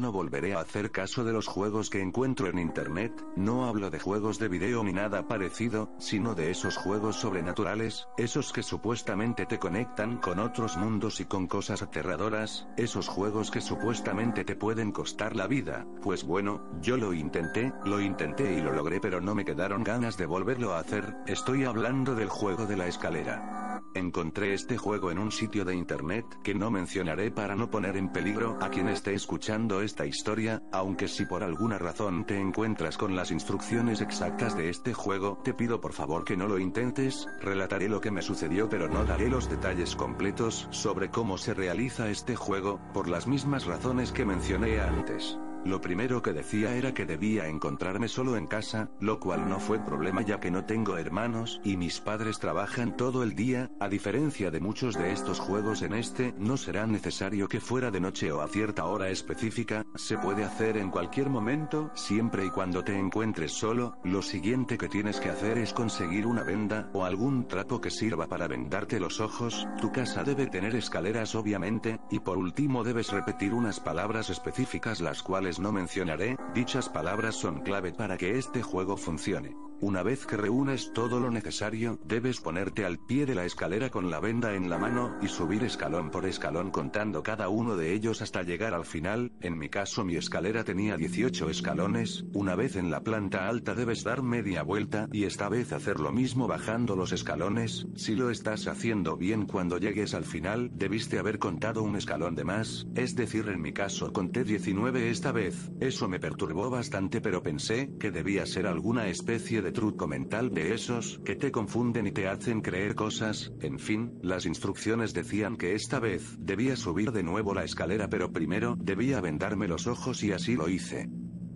No volveré a hacer caso de los juegos que encuentro en internet, no hablo de juegos de video ni nada parecido, sino de esos juegos sobrenaturales, esos que supuestamente te conectan con otros mundos y con cosas aterradoras, esos juegos que supuestamente te pueden costar la vida, pues bueno, yo lo intenté, lo intenté y lo logré pero no me quedaron ganas de volverlo a hacer, estoy hablando del juego de la escalera. Encontré este juego en un sitio de internet que no mencionaré para no poner en peligro a quien esté escuchando esta historia, aunque si por alguna razón te encuentras con las instrucciones exactas de este juego, te pido por favor que no lo intentes, relataré lo que me sucedió pero no daré los detalles completos sobre cómo se realiza este juego, por las mismas razones que mencioné antes. Lo primero que decía era que debía encontrarme solo en casa, lo cual no fue problema ya que no tengo hermanos y mis padres trabajan todo el día, a diferencia de muchos de estos juegos en este, no será necesario que fuera de noche o a cierta hora específica, se puede hacer en cualquier momento, siempre y cuando te encuentres solo, lo siguiente que tienes que hacer es conseguir una venda o algún trapo que sirva para vendarte los ojos, tu casa debe tener escaleras obviamente, y por último debes repetir unas palabras específicas las cuales no mencionaré, dichas palabras son clave para que este juego funcione. Una vez que reúnes todo lo necesario, debes ponerte al pie de la escalera con la venda en la mano y subir escalón por escalón contando cada uno de ellos hasta llegar al final, en mi caso mi escalera tenía 18 escalones, una vez en la planta alta debes dar media vuelta y esta vez hacer lo mismo bajando los escalones, si lo estás haciendo bien cuando llegues al final, debiste haber contado un escalón de más, es decir en mi caso conté 19 esta vez, eso me perturbó bastante pero pensé que debía ser alguna especie de truco mental de esos que te confunden y te hacen creer cosas, en fin, las instrucciones decían que esta vez debía subir de nuevo la escalera pero primero debía vendarme los ojos y así lo hice.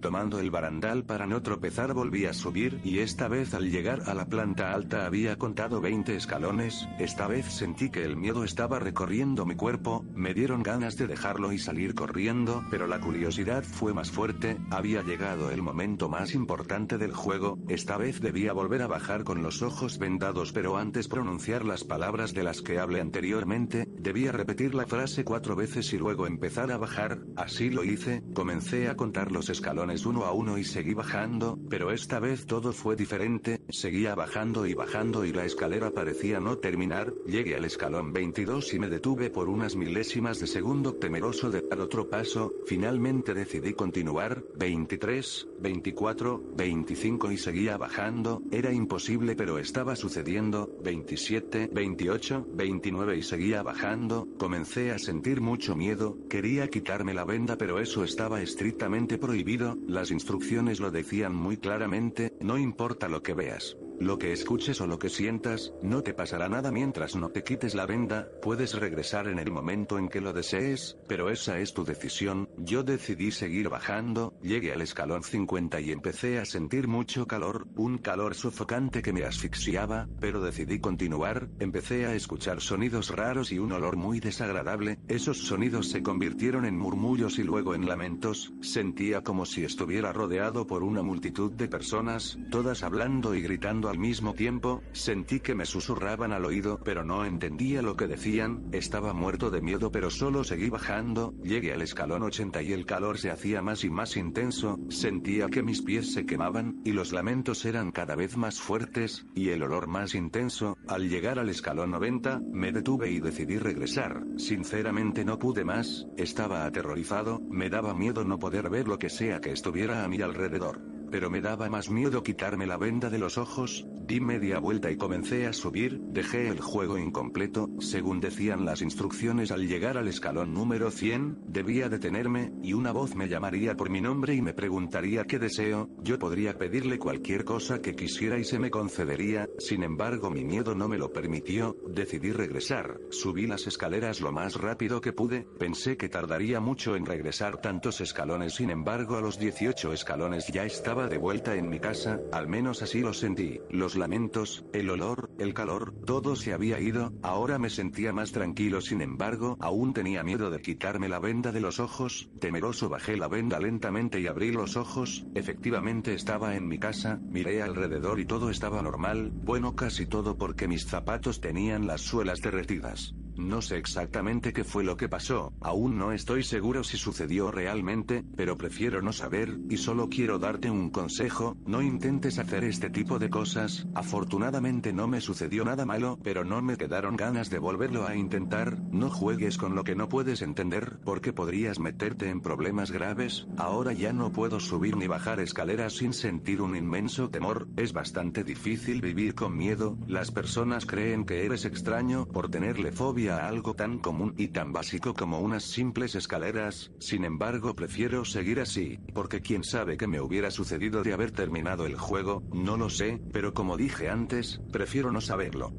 Tomando el barandal para no tropezar volví a subir y esta vez al llegar a la planta alta había contado 20 escalones, esta vez sentí que el miedo estaba recorriendo mi cuerpo, me dieron ganas de dejarlo y salir corriendo, pero la curiosidad fue más fuerte, había llegado el momento más importante del juego, esta vez debía volver a bajar con los ojos vendados pero antes pronunciar las palabras de las que hablé anteriormente, debía repetir la frase cuatro veces y luego empezar a bajar, así lo hice, comencé a contar los escalones uno a uno y seguí bajando, pero esta vez todo fue diferente, seguía bajando y bajando y la escalera parecía no terminar, llegué al escalón 22 y me detuve por unas milésimas de segundo temeroso de dar otro paso, finalmente decidí continuar, 23, 24, 25 y seguía bajando, era imposible pero estaba sucediendo, 27, 28, 29 y seguía bajando, comencé a sentir mucho miedo, quería quitarme la venda pero eso estaba estrictamente prohibido, las instrucciones lo decían muy claramente, no importa lo que veas. atrás. Lo que escuches o lo que sientas, no te pasará nada mientras no te quites la venda, puedes regresar en el momento en que lo desees, pero esa es tu decisión, yo decidí seguir bajando, llegué al escalón 50 y empecé a sentir mucho calor, un calor sofocante que me asfixiaba, pero decidí continuar, empecé a escuchar sonidos raros y un olor muy desagradable, esos sonidos se convirtieron en murmullos y luego en lamentos, sentía como si estuviera rodeado por una multitud de personas, todas hablando y gritando al mismo tiempo, sentí que me susurraban al oído, pero no entendía lo que decían, estaba muerto de miedo pero solo seguí bajando, llegué al escalón 80 y el calor se hacía más y más intenso, sentía que mis pies se quemaban, y los lamentos eran cada vez más fuertes, y el olor más intenso, al llegar al escalón 90, me detuve y decidí regresar, sinceramente no pude más, estaba aterrorizado, me daba miedo no poder ver lo que sea que estuviera a mi alrededor pero me daba más miedo quitarme la venda de los ojos, Di media vuelta y comencé a subir, dejé el juego incompleto, según decían las instrucciones al llegar al escalón número 100, debía detenerme, y una voz me llamaría por mi nombre y me preguntaría qué deseo, yo podría pedirle cualquier cosa que quisiera y se me concedería, sin embargo mi miedo no me lo permitió, decidí regresar, subí las escaleras lo más rápido que pude, pensé que tardaría mucho en regresar tantos escalones sin embargo a los 18 escalones ya estaba de vuelta en mi casa, al menos así lo sentí, los lamentos, el olor, el calor, todo se había ido, ahora me sentía más tranquilo sin embargo, aún tenía miedo de quitarme la venda de los ojos, temeroso bajé la venda lentamente y abrí los ojos, efectivamente estaba en mi casa, miré alrededor y todo estaba normal, bueno casi todo porque mis zapatos tenían las suelas derretidas. No sé exactamente qué fue lo que pasó, aún no estoy seguro si sucedió realmente, pero prefiero no saber, y solo quiero darte un consejo, no intentes hacer este tipo de cosas, afortunadamente no me sucedió nada malo, pero no me quedaron ganas de volverlo a intentar, no juegues con lo que no puedes entender, porque podrías meterte en problemas graves, ahora ya no puedo subir ni bajar escaleras sin sentir un inmenso temor, es bastante difícil vivir con miedo, las personas creen que eres extraño por tenerle fobia algo tan común y tan básico como unas simples escaleras, sin embargo prefiero seguir así, porque quién sabe qué me hubiera sucedido de haber terminado el juego, no lo sé, pero como dije antes, prefiero no saberlo.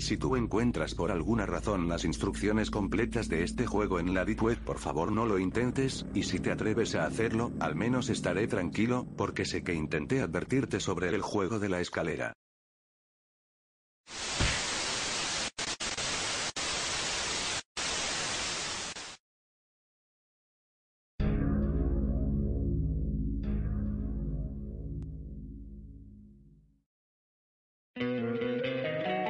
Si tú encuentras por alguna razón las instrucciones completas de este juego en la Deep Web, por favor no lo intentes, y si te atreves a hacerlo, al menos estaré tranquilo, porque sé que intenté advertirte sobre el juego de la escalera.